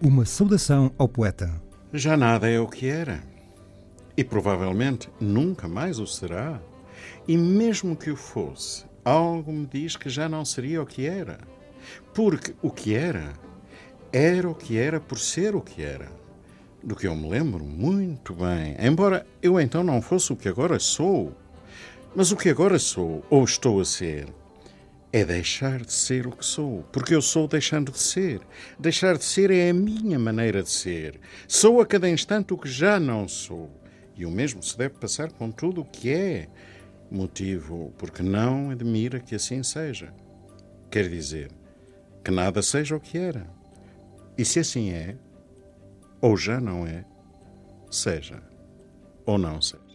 Uma saudação ao poeta. Já nada é o que era. E provavelmente nunca mais o será. E mesmo que o fosse, algo me diz que já não seria o que era. Porque o que era, era o que era por ser o que era. Do que eu me lembro muito bem, embora eu então não fosse o que agora sou. Mas o que agora sou, ou estou a ser, é deixar de ser o que sou, porque eu sou deixando de ser. Deixar de ser é a minha maneira de ser. Sou a cada instante o que já não sou. E o mesmo se deve passar com tudo o que é. Motivo porque não admira que assim seja. Quer dizer, que nada seja o que era. E se assim é, ou já não é, seja ou não seja.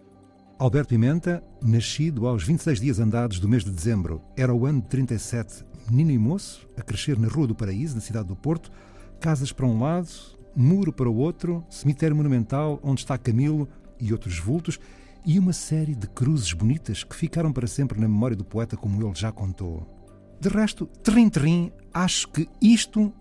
Alberto Pimenta, nascido aos 26 dias andados do mês de dezembro, era o ano de 37, menino e moço, a crescer na Rua do Paraíso, na cidade do Porto, casas para um lado, muro para o outro, cemitério monumental onde está Camilo e outros vultos, e uma série de cruzes bonitas que ficaram para sempre na memória do poeta, como ele já contou. De resto, trim trim, acho que isto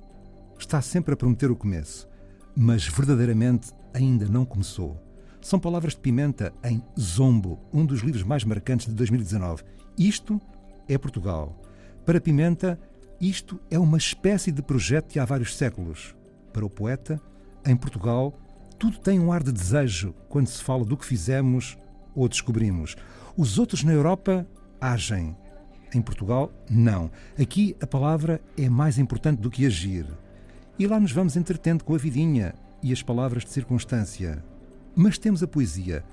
está sempre a prometer o começo, mas verdadeiramente ainda não começou. São palavras de Pimenta em Zombo, um dos livros mais marcantes de 2019. Isto é Portugal. Para Pimenta, isto é uma espécie de projeto de há vários séculos. Para o poeta, em Portugal, tudo tem um ar de desejo quando se fala do que fizemos ou descobrimos. Os outros na Europa agem. Em Portugal, não. Aqui a palavra é mais importante do que agir. E lá nos vamos entretendo com a vidinha e as palavras de circunstância. Mas temos a poesia,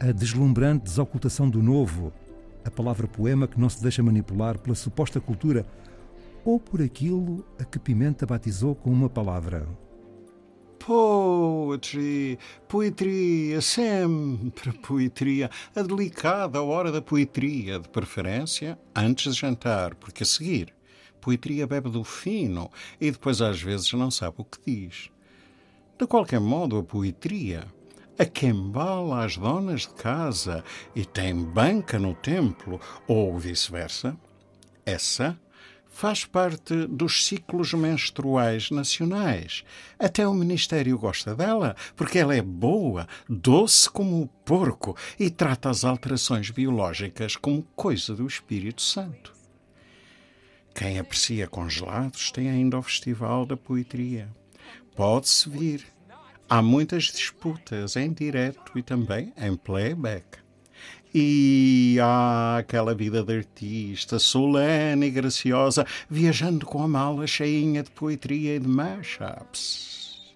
a deslumbrante desocultação do novo, a palavra poema que não se deixa manipular pela suposta cultura ou por aquilo a que Pimenta batizou com uma palavra. Poetry, poetria, sempre poetria, a delicada hora da poetria, de preferência antes de jantar, porque a seguir, poetria bebe do fino e depois às vezes não sabe o que diz. De qualquer modo, a poetria a quem bala as donas de casa e tem banca no templo, ou vice-versa, essa faz parte dos ciclos menstruais nacionais. Até o Ministério gosta dela, porque ela é boa, doce como o porco e trata as alterações biológicas como coisa do Espírito Santo. Quem aprecia congelados tem ainda o Festival da Poetria. Pode-se vir Há muitas disputas em direto e também em playback. E há aquela vida de artista, solene e graciosa, viajando com a mala cheinha de poetria e de mashups.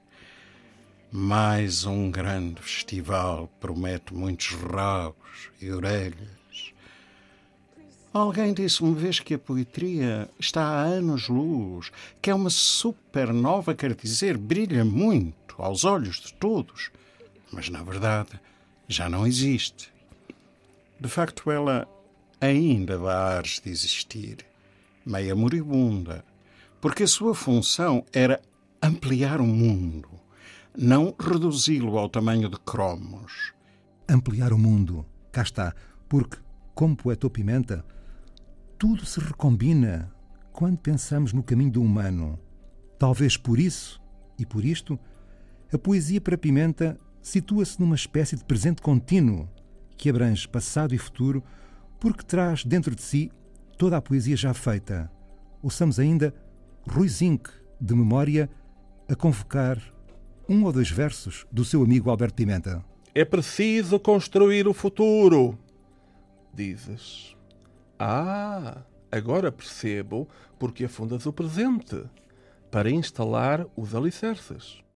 Mais um grande festival promete muitos rabos e orelhas. Alguém disse uma vez que a poetria está há anos-luz, que é uma supernova, quer dizer, brilha muito aos olhos de todos, mas na verdade já não existe. De facto, ela ainda dá ares de existir, meia moribunda, porque a sua função era ampliar o mundo, não reduzi-lo ao tamanho de cromos. Ampliar o mundo, cá está, porque, como poeta Pimenta, tudo se recombina quando pensamos no caminho do humano. Talvez por isso e por isto a poesia para Pimenta situa-se numa espécie de presente contínuo que abrange passado e futuro, porque traz dentro de si toda a poesia já feita. Ouçamos ainda Rui Zinck, de memória, a convocar um ou dois versos do seu amigo Alberto Pimenta. É preciso construir o futuro, dizes. Ah, agora percebo porque afundas o presente para instalar os alicerces.